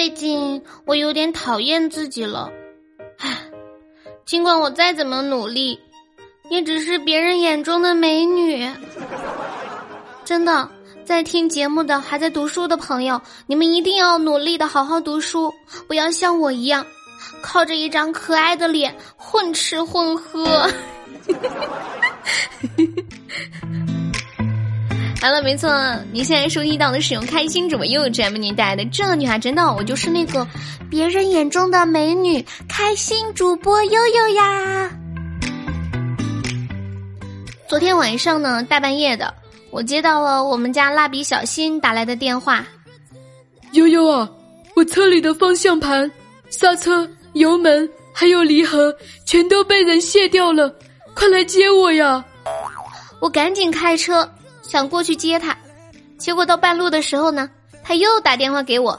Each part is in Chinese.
最近我有点讨厌自己了，唉，尽管我再怎么努力，也只是别人眼中的美女。真的，在听节目的还在读书的朋友，你们一定要努力的好好读书，不要像我一样，靠着一张可爱的脸混吃混喝。好了，没错，你现在收听到的是用开心主播悠悠 m 为您带来的《这女孩真的》，我就是那个别人眼中的美女，开心主播悠悠呀。昨天晚上呢，大半夜的，我接到了我们家蜡笔小新打来的电话。悠悠啊，我车里的方向盘、刹车、油门还有离合全都被人卸掉了，快来接我呀！我赶紧开车。想过去接他，结果到半路的时候呢，他又打电话给我。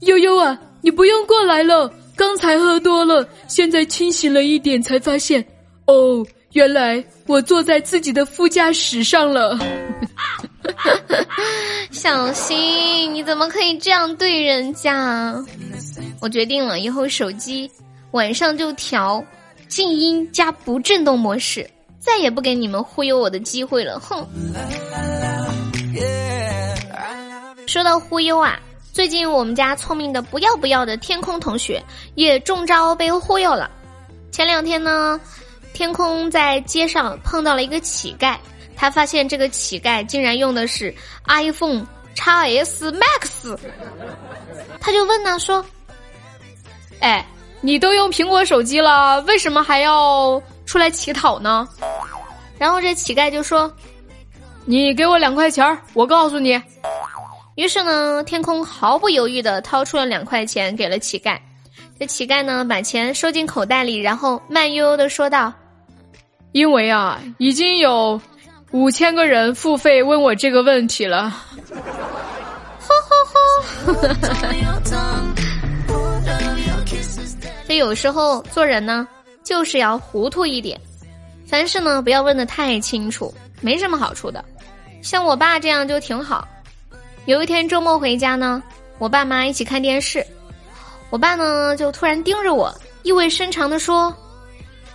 悠悠啊，你不用过来了，刚才喝多了，现在清醒了一点，才发现，哦，原来我坐在自己的副驾驶上了。小新，你怎么可以这样对人家？我决定了，以后手机晚上就调静音加不震动模式。再也不给你们忽悠我的机会了，哼！说到忽悠啊，最近我们家聪明的不要不要的天空同学也中招被忽悠了。前两天呢，天空在街上碰到了一个乞丐，他发现这个乞丐竟然用的是 iPhone XS Max，他就问呢说：“哎，你都用苹果手机了，为什么还要出来乞讨呢？”然后这乞丐就说：“你给我两块钱儿我告诉你。”于是呢，天空毫不犹豫的掏出了两块钱给了乞丐。这乞丐呢，把钱收进口袋里，然后慢悠悠的说道：“因为啊，已经有五千个人付费问我这个问题了。”吼吼吼！所以有时候做人呢，就是要糊涂一点。凡事呢，不要问的太清楚，没什么好处的。像我爸这样就挺好。有一天周末回家呢，我爸妈一起看电视，我爸呢就突然盯着我，意味深长的说：“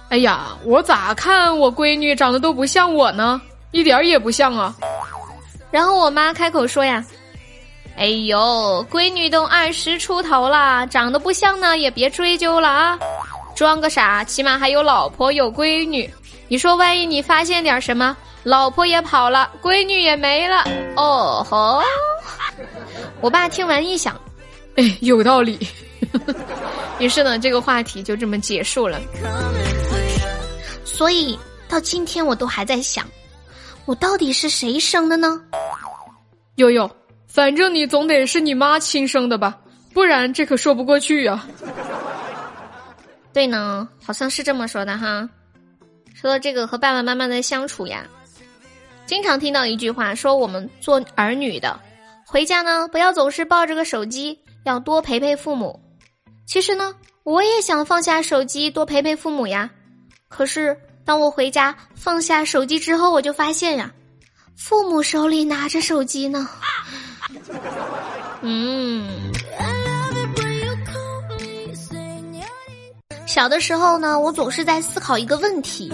哎呀，我咋看我闺女长得都不像我呢？一点儿也不像啊。”然后我妈开口说呀：“哎呦，闺女都二十出头了，长得不像呢，也别追究了啊，装个傻，起码还有老婆有闺女。”你说，万一你发现点什么，老婆也跑了，闺女也没了，哦吼！我爸听完一想，哎，有道理。于是呢，这个话题就这么结束了。所以到今天我都还在想，我到底是谁生的呢？悠悠，反正你总得是你妈亲生的吧，不然这可说不过去呀。对呢，好像是这么说的哈。说到这个和爸爸妈妈的相处呀，经常听到一句话，说我们做儿女的，回家呢不要总是抱着个手机，要多陪陪父母。其实呢，我也想放下手机，多陪陪父母呀。可是当我回家放下手机之后，我就发现呀，父母手里拿着手机呢。嗯。小的时候呢，我总是在思考一个问题：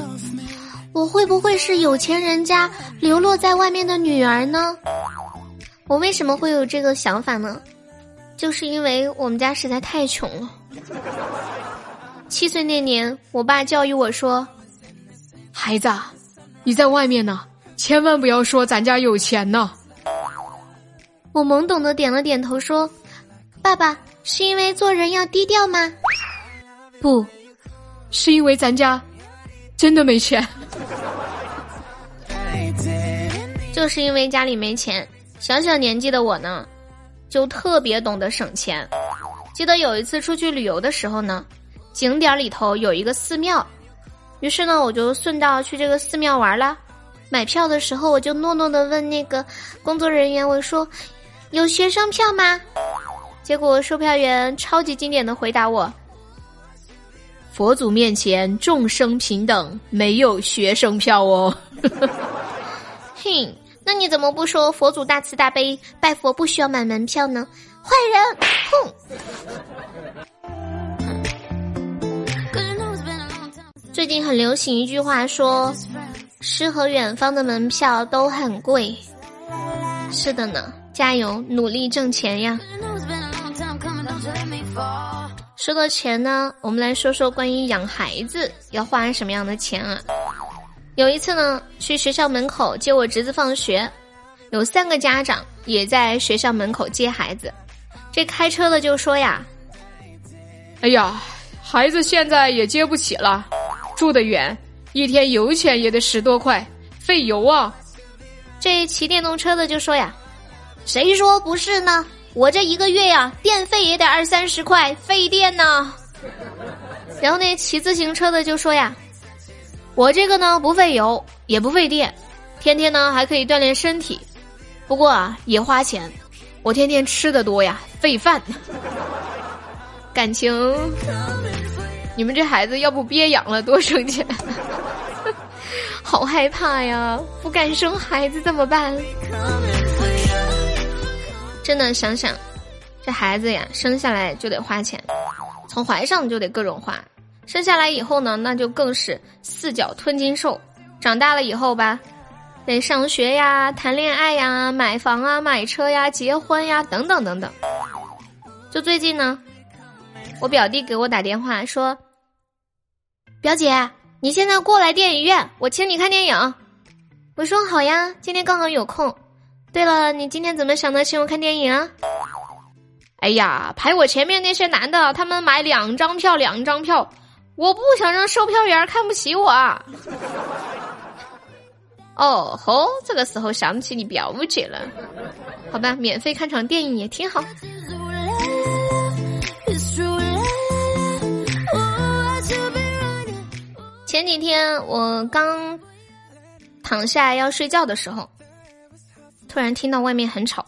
我会不会是有钱人家流落在外面的女儿呢？我为什么会有这个想法呢？就是因为我们家实在太穷了。七岁那年，我爸教育我说：“孩子，你在外面呢，千万不要说咱家有钱呢。”我懵懂的点了点头，说：“爸爸，是因为做人要低调吗？”不，是因为咱家真的没钱，就是因为家里没钱。小小年纪的我呢，就特别懂得省钱。记得有一次出去旅游的时候呢，景点里头有一个寺庙，于是呢，我就顺道去这个寺庙玩了。买票的时候，我就诺诺的问那个工作人员：“我说，有学生票吗？”结果售票员超级经典的回答我。佛祖面前众生平等，没有学生票哦。哼，那你怎么不说佛祖大慈大悲，拜佛不需要买门票呢？坏人，哼！最近很流行一句话，说诗和远方的门票都很贵。是的呢，加油，努力挣钱呀！说到钱呢，我们来说说关于养孩子要花什么样的钱啊？有一次呢，去学校门口接我侄子放学，有三个家长也在学校门口接孩子。这开车的就说呀：“哎呀，孩子现在也接不起了，住得远，一天油钱也得十多块，费油啊。”这骑电动车的就说呀：“谁说不是呢？我这一个月呀，电费也得二三十块，费电呢。”然后那骑自行车的就说呀。我这个呢不费油也不费电，天天呢还可以锻炼身体，不过啊也花钱，我天天吃的多呀，费饭。感情，你们这孩子要不别养了，多省钱。好害怕呀，不敢生孩子怎么办？真的想想，这孩子呀，生下来就得花钱，从怀上就得各种花。生下来以后呢，那就更是四脚吞金兽。长大了以后吧，得上学呀、谈恋爱呀、买房啊、买车呀、结婚呀，等等等等。就最近呢，我表弟给我打电话说：“表姐，你现在过来电影院，我请你看电影。”我说：“好呀，今天刚好有空。”对了，你今天怎么想到请我看电影啊？哎呀，排我前面那些男的，他们买两张票，两张票。我不想让售票员看不起我。哦吼，这个时候想起你表姐了，好吧，免费看场电影也挺好。前几天我刚躺下要睡觉的时候，突然听到外面很吵，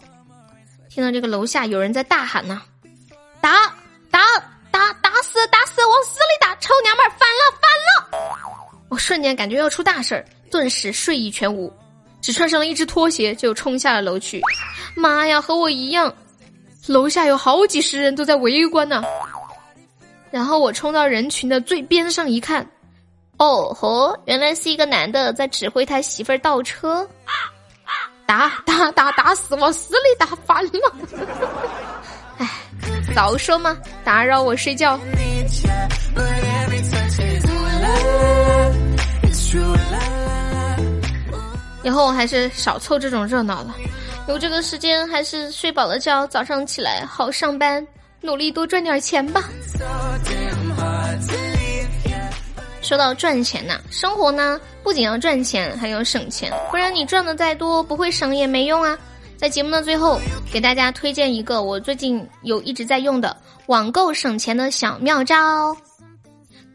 听到这个楼下有人在大喊呢，打打。打打死打死往死里打！臭娘们儿反了反了！我瞬间感觉要出大事儿，顿时睡意全无，只穿上了一只拖鞋就冲下了楼去。妈呀，和我一样，楼下有好几十人都在围观呢。然后我冲到人群的最边上一看，哦吼，原来是一个男的在指挥他媳妇儿倒车。啊打打打打死往死里打烦了！哎。早说嘛，打扰我睡觉。以后我还是少凑这种热闹了，有这个时间还是睡饱了觉，早上起来好上班，努力多赚点钱吧。说到赚钱呐，生活呢不仅要赚钱，还要省钱，不然你赚的再多，不会省也没用啊。在节目的最后，给大家推荐一个我最近有一直在用的网购省钱的小妙招，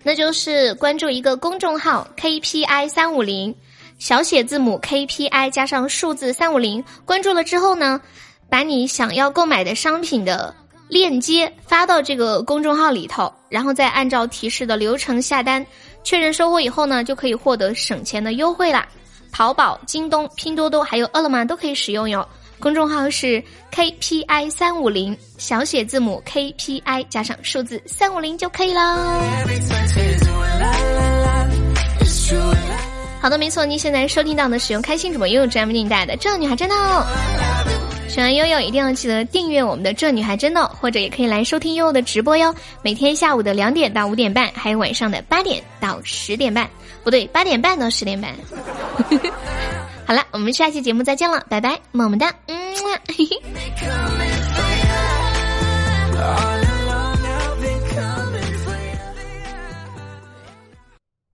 那就是关注一个公众号 KPI 三五零，小写字母 KPI 加上数字三五零。关注了之后呢，把你想要购买的商品的链接发到这个公众号里头，然后再按照提示的流程下单，确认收货以后呢，就可以获得省钱的优惠啦。淘宝、京东、拼多多还有饿了么都可以使用哟。公众号是 KPI 三五零，小写字母 KPI 加上数字三五零就可以了。好的，没错，您现在收听到的使用开心主播拥有 Jam 为带的《这女孩真的》。喜欢悠悠一定要记得订阅我们的《这女孩真的》，或者也可以来收听悠悠的直播哟。每天下午的两点到五点半，还有晚上的八点到十点半，不对，八点半到十点半。好了，我们下期节目再见了，拜拜，么么哒，嗯。